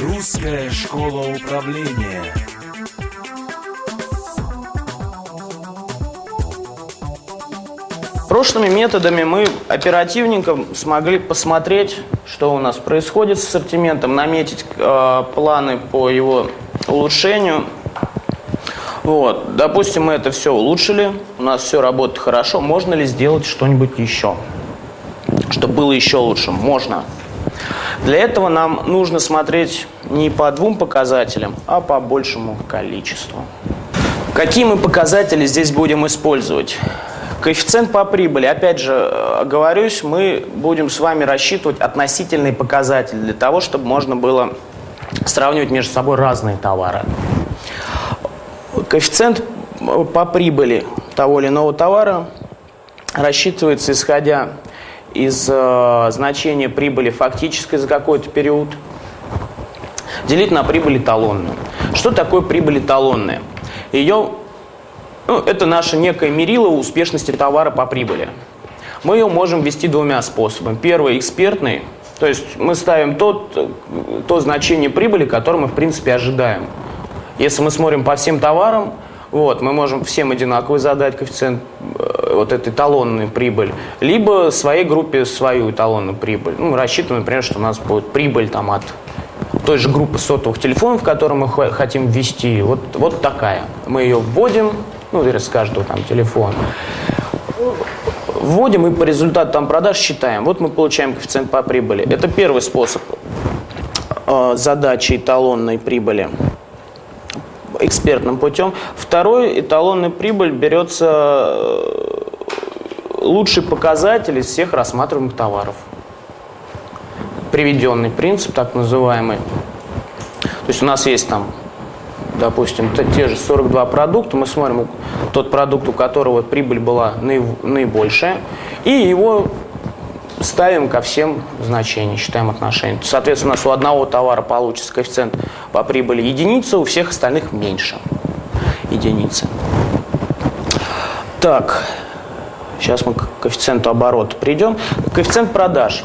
Русская школа управления. Прошлыми методами мы оперативненько смогли посмотреть, что у нас происходит с ассортиментом, наметить э, планы по его улучшению. Вот, допустим, мы это все улучшили, у нас все работает хорошо. Можно ли сделать что-нибудь еще, чтобы было еще лучше? Можно. Для этого нам нужно смотреть не по двум показателям, а по большему количеству. Какие мы показатели здесь будем использовать? Коэффициент по прибыли. Опять же, оговорюсь, мы будем с вами рассчитывать относительные показатели для того, чтобы можно было сравнивать между собой разные товары. Коэффициент по прибыли того или иного товара рассчитывается исходя из э, значения прибыли фактической за какой-то период, делить на прибыль эталонную. Что такое прибыль эталонная? Ее, ну, это наша некая мерила успешности товара по прибыли. Мы ее можем ввести двумя способами. Первый – экспертный, то есть мы ставим тот, то значение прибыли, которое мы, в принципе, ожидаем. Если мы смотрим по всем товарам, вот, мы можем всем одинаковый задать коэффициент э, вот этой эталонной прибыль, либо своей группе свою эталонную прибыль. Ну, рассчитываем, например, что у нас будет прибыль там от той же группы сотовых телефонов, которые мы хотим ввести. Вот, вот такая. Мы ее вводим, ну, с каждого там телефона. Вводим и по результату там продаж считаем. Вот мы получаем коэффициент по прибыли. Это первый способ э, задачи эталонной прибыли экспертным путем. Второй, эталонная прибыль берется э, лучший показатель из всех рассматриваемых товаров. Приведенный принцип, так называемый. То есть у нас есть там, допустим, те же 42 продукта, мы смотрим тот продукт, у которого прибыль была наибольшая, и его ставим ко всем значениям, считаем отношения. Соответственно, у нас у одного товара получится коэффициент по прибыли единица, у всех остальных меньше единицы. Так, сейчас мы к коэффициенту оборота придем. Коэффициент продаж.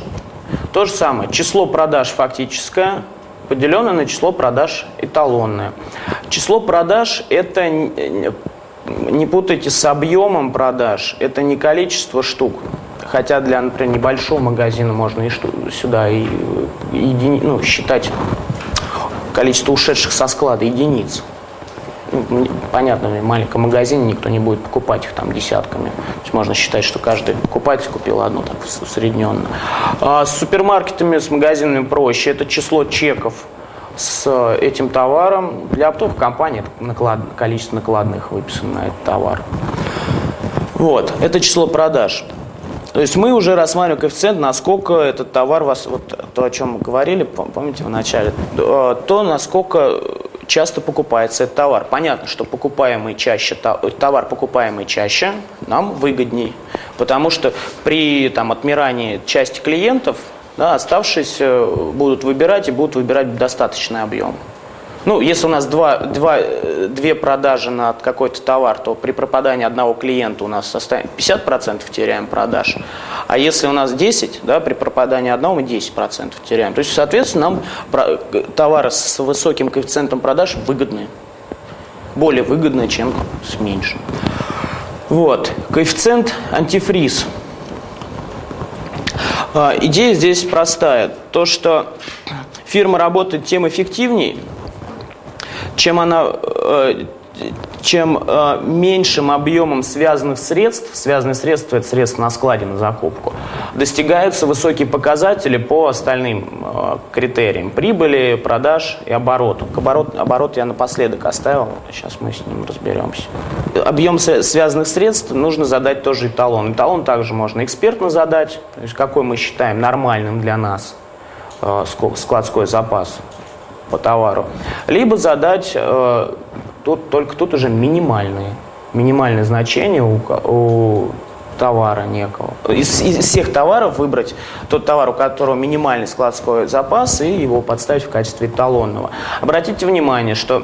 То же самое. Число продаж фактическое, поделенное на число продаж эталонное. Число продаж – это, не путайте с объемом продаж, это не количество штук. Хотя для, например, небольшого магазина можно и что, сюда и, и ну, считать количество ушедших со склада единиц. Ну, понятно, в маленьком магазине никто не будет покупать их там десятками. То есть можно считать, что каждый покупатель купил одну так усредненно. А с супермаркетами, с магазинами проще. Это число чеков с этим товаром. Для оптовых компаний это наклад, количество накладных выписано на этот товар. Вот, это число продаж. То есть мы уже рассматриваем коэффициент, насколько этот товар вас, вот то, о чем мы говорили, помните в начале, то, насколько часто покупается этот товар. Понятно, что покупаемый чаще, товар покупаемый чаще нам выгодней, потому что при там, отмирании части клиентов да, оставшиеся будут выбирать и будут выбирать достаточный объем. Ну, если у нас два, два, две продажи на какой-то товар, то при пропадании одного клиента у нас составит 50% теряем продаж. А если у нас 10, да, при пропадании одного мы 10% теряем. То есть, соответственно, нам товары с высоким коэффициентом продаж выгодны. Более выгодны, чем с меньшим. Вот. Коэффициент антифриз. А, идея здесь простая. То, что фирма работает тем эффективнее, чем она э, чем э, меньшим объемом связанных средств, связанные средства – это средства на складе, на закупку, достигаются высокие показатели по остальным э, критериям – прибыли, продаж и обороту. К оборот, оборот я напоследок оставил, сейчас мы с ним разберемся. Объем связанных средств нужно задать тоже эталон. Эталон также можно экспертно задать, то есть какой мы считаем нормальным для нас складской запас по товару, либо задать э, тут, только тут уже минимальные, минимальные значения у, у товара некого. Из, из всех товаров выбрать тот товар, у которого минимальный складской запас, и его подставить в качестве эталонного. Обратите внимание, что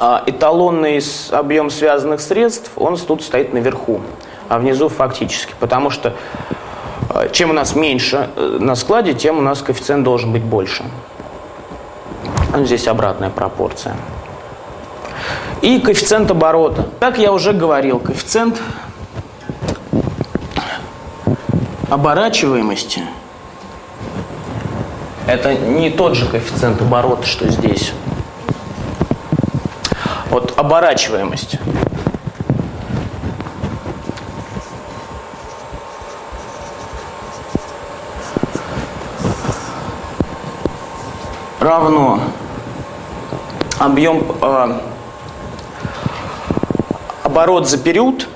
э, эталонный объем связанных средств, он тут стоит наверху, а внизу фактически, потому что чем у нас меньше э, на складе, тем у нас коэффициент должен быть больше. Здесь обратная пропорция. И коэффициент оборота. Как я уже говорил, коэффициент оборачиваемости это не тот же коэффициент оборота, что здесь. Вот оборачиваемость. равно объем э, оборот за период,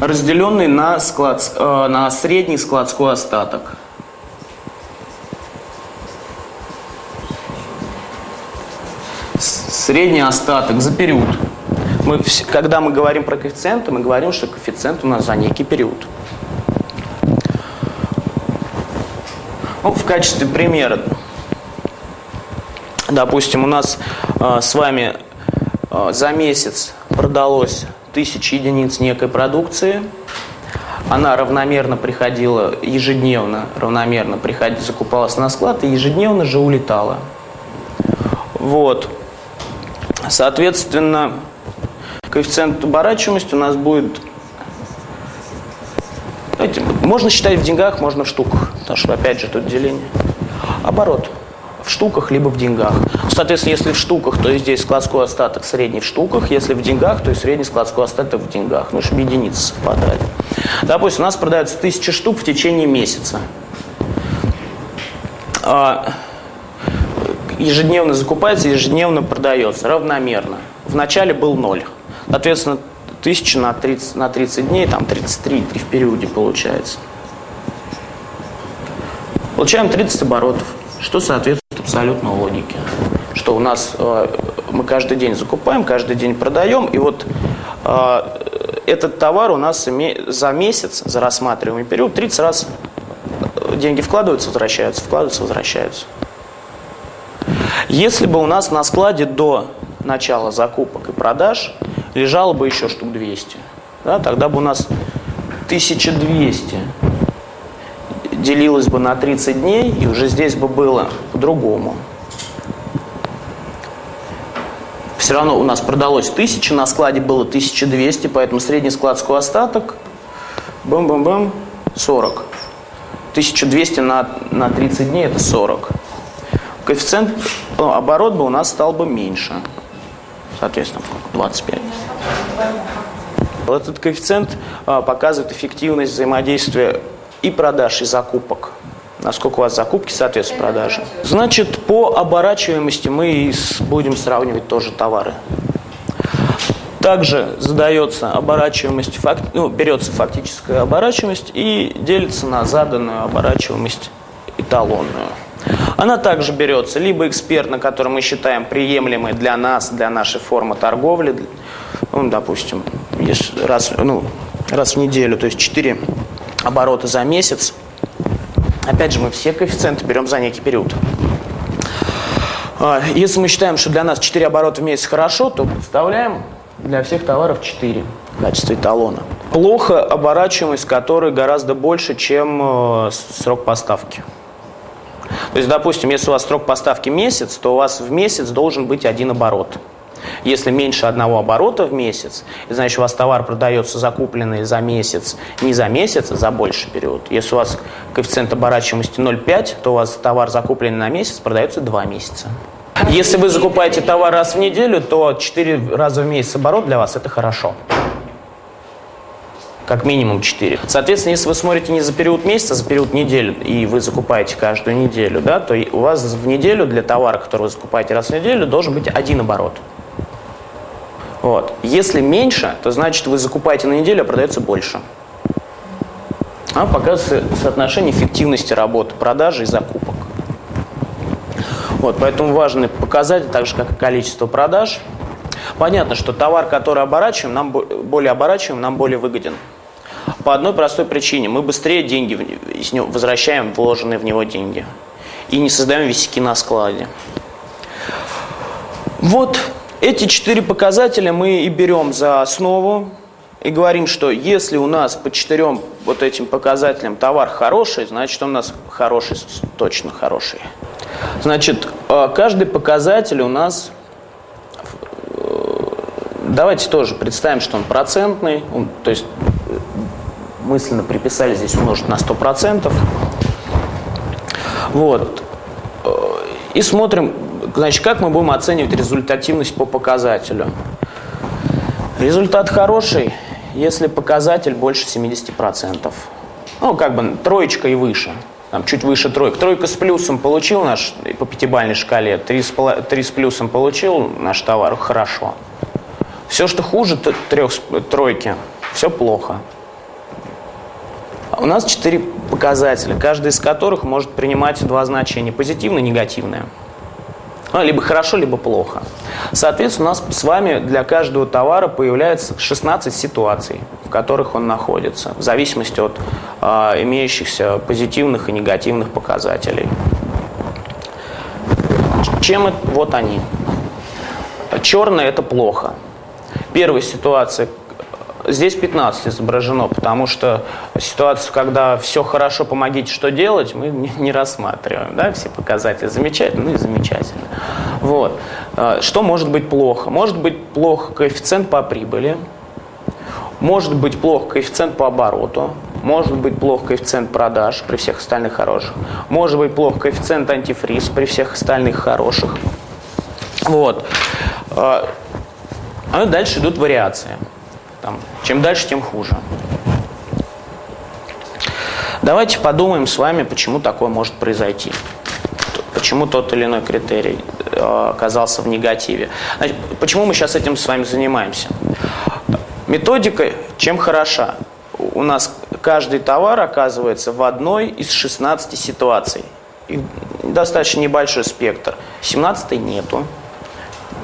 разделенный на, склад, э, на средний складской остаток. Средний остаток за период. Мы, когда мы говорим про коэффициенты, мы говорим, что коэффициент у нас за некий период. Ну, в качестве примера Допустим, у нас э, с вами э, за месяц продалось тысячи единиц некой продукции. Она равномерно приходила ежедневно, равномерно приходила, закупалась на склад и ежедневно же улетала. Вот. Соответственно, коэффициент оборачиваемости у нас будет... Знаете, можно считать в деньгах, можно в штуках, потому что, опять же, тут деление. Оборот в штуках, либо в деньгах. Соответственно, если в штуках, то здесь складской остаток средний в штуках, если в деньгах, то и средний складской остаток в деньгах, ну, чтобы единицы совпадали. Допустим, у нас продается тысяча штук в течение месяца. А, ежедневно закупается, ежедневно продается, равномерно. В начале был ноль. Соответственно, тысяча на 30, на 30 дней, там 33 в периоде получается. Получаем 30 оборотов, что соответствует абсолютно логике. Что у нас э, мы каждый день закупаем, каждый день продаем, и вот э, этот товар у нас за месяц, за рассматриваемый период, 30 раз э, деньги вкладываются, возвращаются, вкладываются, возвращаются. Если бы у нас на складе до начала закупок и продаж лежало бы еще штук 200, да, тогда бы у нас 1200 делилось бы на 30 дней, и уже здесь бы было по-другому. Все равно у нас продалось 1000, на складе было 1200, поэтому средний складской остаток, бам-бам-бам, 40. 1200 на, на 30 дней это 40. Коэффициент, ну, оборот бы у нас стал бы меньше. Соответственно, 25. Этот коэффициент а, показывает эффективность взаимодействия и продаж, и закупок. Насколько у вас закупки соответствуют продаже. Значит, по оборачиваемости мы будем сравнивать тоже товары. Также задается оборачиваемость, факт, ну, берется фактическая оборачиваемость и делится на заданную оборачиваемость эталонную. Она также берется либо экспертно, который мы считаем приемлемой для нас, для нашей формы торговли, ну, допустим, раз, ну, раз в неделю, то есть 4 обороты за месяц. Опять же, мы все коэффициенты берем за некий период. А, если мы считаем, что для нас 4 оборота в месяц хорошо, то представляем для всех товаров 4 в качестве эталона. Плохо оборачиваемость которой гораздо больше, чем э, срок поставки. То есть, допустим, если у вас срок поставки месяц, то у вас в месяц должен быть один оборот. Если меньше одного оборота в месяц, значит у вас товар продается закупленный за месяц, не за месяц, а за больший период. Если у вас коэффициент оборачиваемости 0,5, то у вас товар закупленный на месяц продается 2 месяца. Если вы закупаете товар раз в неделю, то 4 раза в месяц оборот для вас это хорошо. Как минимум 4. Соответственно, если вы смотрите не за период месяца, а за период недели, и вы закупаете каждую неделю, да, то у вас в неделю для товара, который вы закупаете раз в неделю, должен быть один оборот. Вот. Если меньше, то значит вы закупаете на неделю, а продается больше. А показывает соотношение эффективности работы продажи и закупок. Вот, поэтому важный показатель, так же как и количество продаж. Понятно, что товар, который оборачиваем, нам более оборачиваем, нам более выгоден. По одной простой причине. Мы быстрее деньги возвращаем вложенные в него деньги. И не создаем висяки на складе. Вот эти четыре показателя мы и берем за основу и говорим, что если у нас по четырем вот этим показателям товар хороший, значит он у нас хороший, точно хороший. Значит, А, каждый показатель у нас, э, давайте тоже представим, что он процентный, то есть э, мысленно приписали здесь умножить на 100%. Вот. Э, и смотрим, значит, как мы будем оценивать результативность по показателю. Результат хороший, если показатель больше 70%. Ну, как бы троечка и выше. Там, чуть выше тройка. Тройка с плюсом получил наш по пятибалльной шкале, три с, три с плюсом получил наш товар, хорошо. Все, что хуже трех, тройки, все плохо. У нас четыре показателя, каждый из которых может принимать два значения, позитивное и негативное. Ну, либо хорошо, либо плохо. Соответственно, у нас с вами для каждого товара появляется 16 ситуаций, в которых он находится, в зависимости от э, имеющихся позитивных и негативных показателей. Чем это? Вот они. Черное – это плохо. Первая ситуация Здесь 15 изображено, потому что ситуацию, когда все хорошо, помогите, что делать, мы не рассматриваем. Да? Все показатели замечательно, ну и замечательно. Вот. А, что может быть плохо? Может быть плохо коэффициент по прибыли, может быть плохо коэффициент по обороту, может быть плохо коэффициент продаж при всех остальных хороших, может быть плохо коэффициент антифриз при всех остальных хороших. Вот. А, а дальше идут вариации. Чем дальше, тем хуже. Давайте подумаем с вами, почему такое может произойти. Почему тот или иной критерий э, оказался в негативе. Значит, почему мы сейчас этим с вами занимаемся? Методика чем хороша? У нас каждый товар оказывается в одной из 16 ситуаций. Их достаточно небольшой спектр. 17 нету.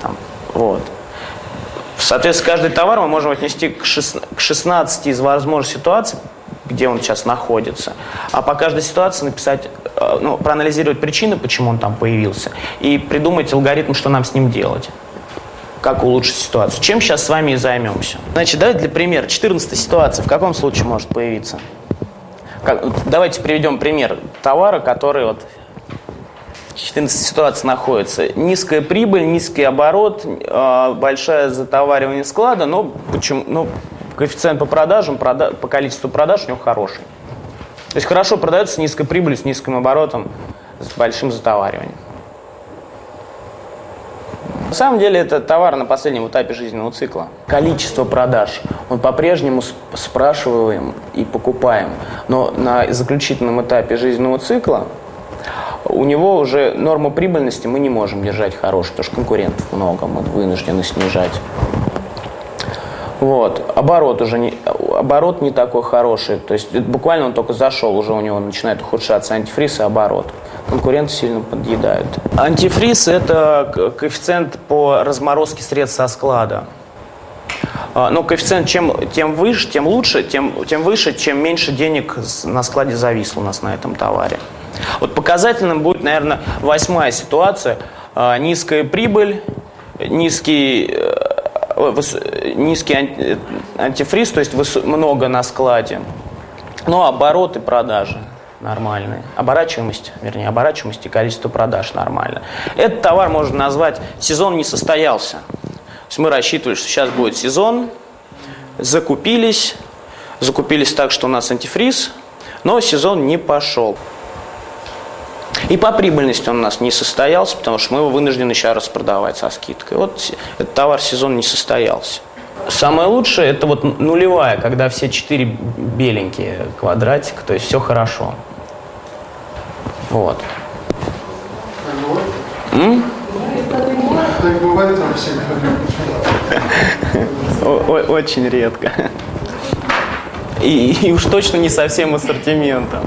Там, вот. Соответственно, каждый товар мы можем отнести к 16 из возможных ситуаций, где он сейчас находится, а по каждой ситуации написать, э, ну, проанализировать причины, почему он там появился, и придумать алгоритм, что нам с ним делать как улучшить ситуацию. Чем сейчас с вами и займемся. Значит, давайте для примера. 14 ситуация в каком случае может появиться? Как, давайте приведем пример товара, который вот 14 ситуаций находится. Низкая прибыль, низкий оборот, а, большое затоваривание склада, но почему, ну, коэффициент по продажам, прода, по количеству продаж у него хороший. То есть хорошо продается с низкой прибылью, с низким оборотом, с большим затовариванием. На самом деле это товар на последнем этапе жизненного цикла. Количество продаж он по-прежнему спрашиваем и покупаем. Но на заключительном этапе жизненного цикла у него уже норму прибыльности мы не можем держать хорошую, потому что конкурентов много, мы вынуждены снижать. Вот. Оборот уже не, оборот не такой хороший. То есть буквально он только зашел, уже у него начинает ухудшаться антифриз и оборот. Конкуренты сильно подъедают. Антифриз – это коэффициент по разморозке средств со склада. А, но коэффициент чем, тем выше, тем лучше, тем, тем выше, чем меньше денег на складе зависло у нас на этом товаре. Вот показательным будет, наверное, восьмая ситуация. А, низкая прибыль, низкий, э, низкий антифриз, то есть много на складе. Но обороты продажи нормальные. Оборачиваемость, вернее, оборачиваемость и количество продаж нормально. Этот товар можно назвать «сезон не состоялся». То есть мы рассчитывали, что сейчас будет сезон, закупились, закупились так, что у нас антифриз, но сезон не пошел. И по прибыльности он у нас не состоялся, потому что мы его вынуждены сейчас распродавать со скидкой. Вот этот товар сезон не состоялся. Самое лучшее это вот нулевая, когда все четыре беленькие квадратик, то есть все хорошо. Вот. М? Так бывает там всегда. Очень редко. И, и уж точно не со всем ассортиментом.